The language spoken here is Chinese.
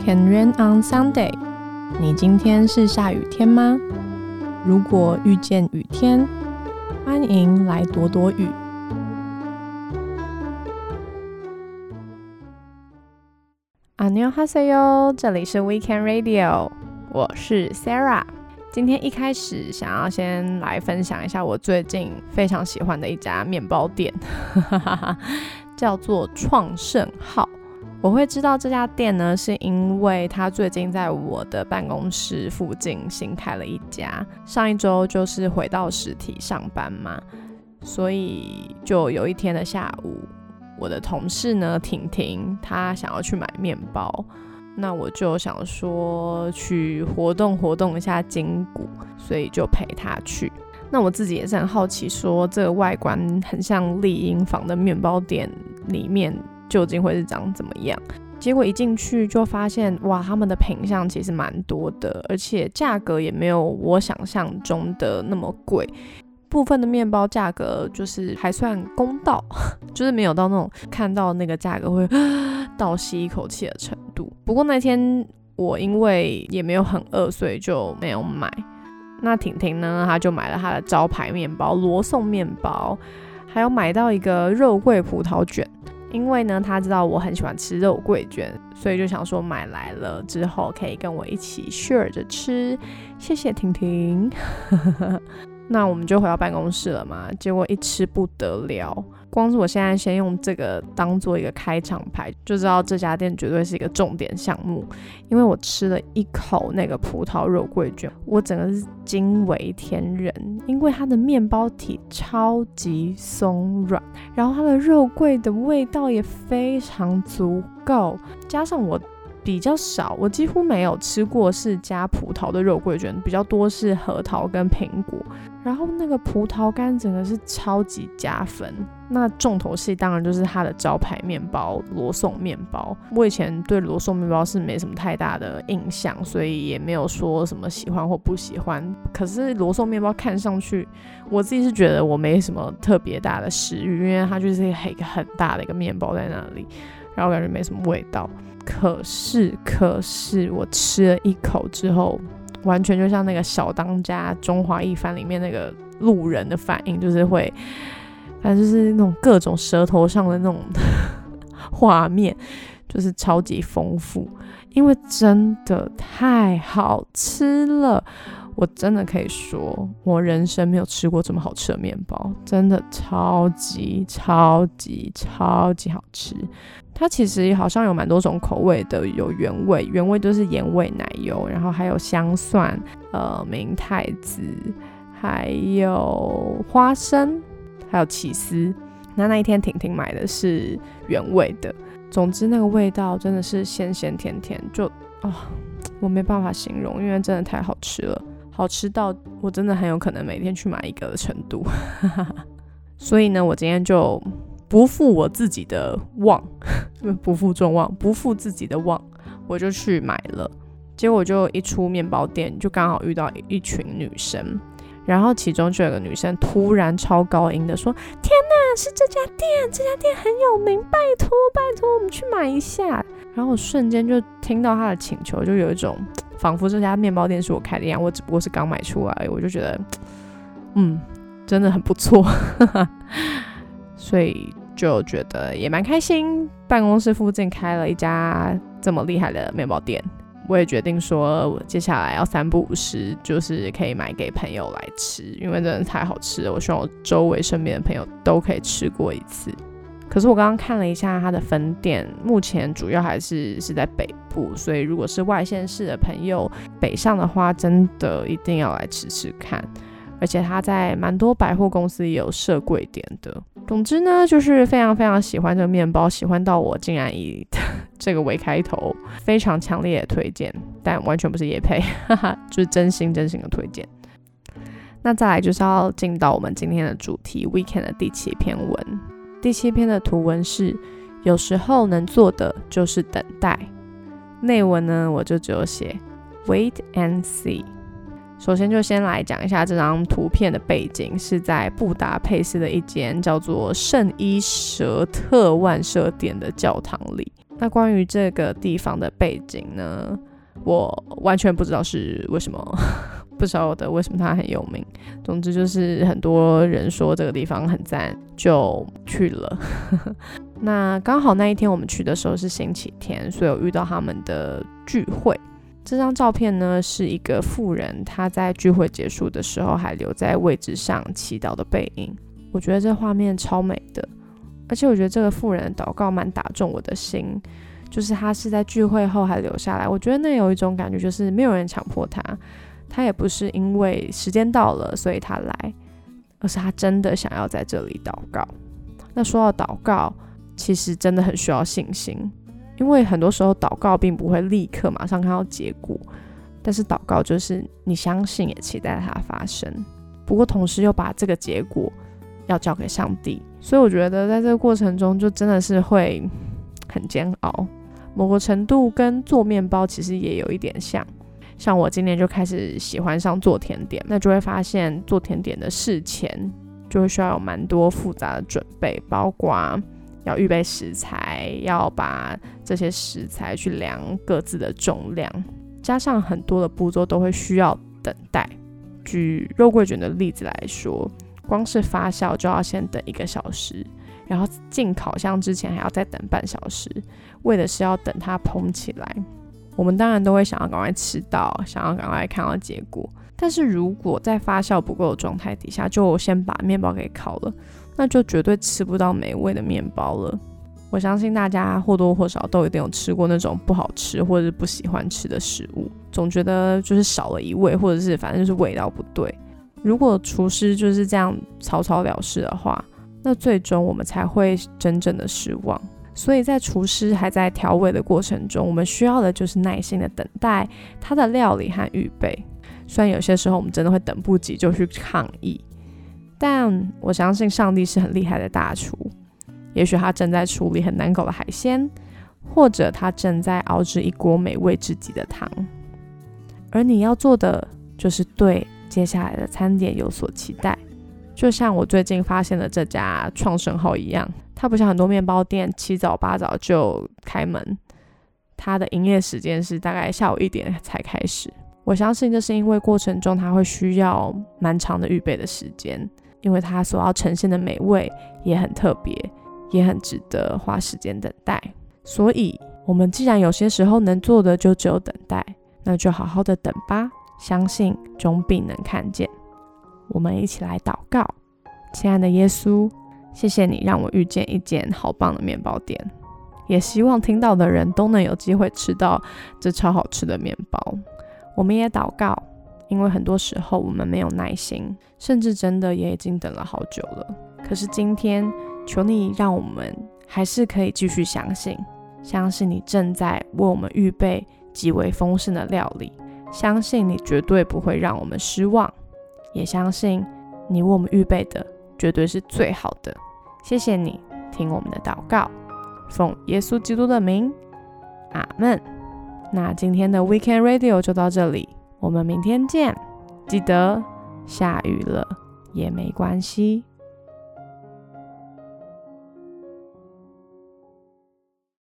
Can rain on Sunday？你今天是下雨天吗？如果遇见雨天，欢迎来躲躲雨。阿妞哈塞哟，这里是 Weekend Radio，我是 Sarah。今天一开始想要先来分享一下我最近非常喜欢的一家面包店，叫做创盛号。我会知道这家店呢，是因为他最近在我的办公室附近新开了一家。上一周就是回到实体上班嘛，所以就有一天的下午，我的同事呢，婷婷，她想要去买面包，那我就想说去活动活动一下筋骨，所以就陪她去。那我自己也是很好奇，说这个外观很像丽婴房的面包店里面。究竟会是长怎么样？结果一进去就发现，哇，他们的品相其实蛮多的，而且价格也没有我想象中的那么贵。部分的面包价格就是还算公道，就是没有到那种看到那个价格会倒吸一口气的程度。不过那天我因为也没有很饿，所以就没有买。那婷婷呢，她就买了她的招牌面包罗宋面包，还有买到一个肉桂葡萄卷。因为呢，他知道我很喜欢吃肉桂卷，所以就想说买来了之后可以跟我一起 share 着吃。谢谢婷婷。那我们就回到办公室了嘛，结果一吃不得了。光是我现在先用这个当做一个开场牌，就知道这家店绝对是一个重点项目。因为我吃了一口那个葡萄肉桂卷，我整个是惊为天人，因为它的面包体超级松软，然后它的肉桂的味道也非常足够，加上我。比较少，我几乎没有吃过是加葡萄的肉桂卷，比较多是核桃跟苹果。然后那个葡萄干整个是超级加分。那重头戏当然就是它的招牌面包罗宋面包。我以前对罗宋面包是没什么太大的印象，所以也没有说什么喜欢或不喜欢。可是罗宋面包看上去，我自己是觉得我没什么特别大的食欲，因为它就是一个很大的一个面包在那里，然后感觉没什么味道。可是，可是我吃了一口之后，完全就像那个小当家中华一番里面那个路人的反应，就是会，反正就是那种各种舌头上的那种 画面，就是超级丰富，因为真的太好吃了。我真的可以说，我人生没有吃过这么好吃的面包，真的超级超级超级好吃。它其实好像有蛮多种口味的，有原味，原味都是盐味奶油，然后还有香蒜、呃明太子，还有花生，还有起司。那那一天婷婷买的是原味的，总之那个味道真的是咸咸甜甜，就啊，我没办法形容，因为真的太好吃了。好吃到我真的很有可能每天去买一个的程度，所以呢，我今天就不负我自己的望，不负众望，不负自己的望，我就去买了。结果就一出面包店，就刚好遇到一群女生，然后其中就有个女生突然超高音的说：“天哪，是这家店，这家店很有名，拜托拜托，我们去买一下。”然后我瞬间就听到她的请求，就有一种。仿佛这家面包店是我开的一样，我只不过是刚买出来，我就觉得，嗯，真的很不错，所以就觉得也蛮开心。办公室附近开了一家这么厉害的面包店，我也决定说，接下来要三不五时，就是可以买给朋友来吃，因为真的太好吃了。我希望我周围身边的朋友都可以吃过一次。可是我刚刚看了一下它的分店，目前主要还是是在北部，所以如果是外县市的朋友北上的话，真的一定要来吃吃看。而且它在蛮多百货公司也有设柜点的。总之呢，就是非常非常喜欢这个面包，喜欢到我竟然以这个为开头，非常强烈的推荐，但完全不是叶配，哈哈，就是真心真心的推荐。那再来就是要进到我们今天的主题，Weekend 的第七篇文。第七篇的图文是：有时候能做的就是等待。内文呢，我就只有写 wait and see。首先就先来讲一下这张图片的背景，是在布达佩斯的一间叫做圣伊舍特万舍殿的教堂里。那关于这个地方的背景呢，我完全不知道是为什么，不晓得为什么它很有名。总之就是很多人说这个地方很赞，就去了。那刚好那一天我们去的时候是星期天，所以我遇到他们的聚会。这张照片呢，是一个妇人，她在聚会结束的时候还留在位置上祈祷的背影。我觉得这画面超美的，而且我觉得这个妇人的祷告蛮打中我的心，就是她是在聚会后还留下来。我觉得那有一种感觉，就是没有人强迫她，他也不是因为时间到了所以他来，而是他真的想要在这里祷告。那说到祷告，其实真的很需要信心。因为很多时候祷告并不会立刻马上看到结果，但是祷告就是你相信也期待它发生。不过同时又把这个结果要交给上帝，所以我觉得在这个过程中就真的是会很煎熬。某个程度跟做面包其实也有一点像，像我今年就开始喜欢上做甜点，那就会发现做甜点的事前就会需要有蛮多复杂的准备，包括。要预备食材，要把这些食材去量各自的重量，加上很多的步骤都会需要等待。举肉桂卷的例子来说，光是发酵就要先等一个小时，然后进烤箱之前还要再等半小时，为的是要等它蓬起来。我们当然都会想要赶快吃到，想要赶快看到结果。但是如果在发酵不够的状态底下，就先把面包给烤了。那就绝对吃不到美味的面包了。我相信大家或多或少都一定有吃过那种不好吃或者是不喜欢吃的食物，总觉得就是少了一味，或者是反正就是味道不对。如果厨师就是这样草草了事的话，那最终我们才会真正的失望。所以在厨师还在调味的过程中，我们需要的就是耐心的等待他的料理和预备。虽然有些时候我们真的会等不及就去抗议。但我相信上帝是很厉害的大厨，也许他正在处理很难搞的海鲜，或者他正在熬制一锅美味至极的汤。而你要做的就是对接下来的餐点有所期待，就像我最近发现的这家创生号一样，它不像很多面包店七早八早就开门，它的营业时间是大概下午一点才开始。我相信这是因为过程中它会需要蛮长的预备的时间。因为它所要呈现的美味也很特别，也很值得花时间等待。所以，我们既然有些时候能做的就只有等待，那就好好的等吧。相信终必能看见。我们一起来祷告，亲爱的耶稣，谢谢你让我遇见一间好棒的面包店，也希望听到的人都能有机会吃到这超好吃的面包。我们也祷告。因为很多时候我们没有耐心，甚至真的也已经等了好久了。可是今天，求你让我们还是可以继续相信，相信你正在为我们预备极为丰盛的料理，相信你绝对不会让我们失望，也相信你为我们预备的绝对是最好的。谢谢你听我们的祷告，奉耶稣基督的名，阿门。那今天的 Weekend Radio 就到这里。我们明天见，记得下雨了也没关系。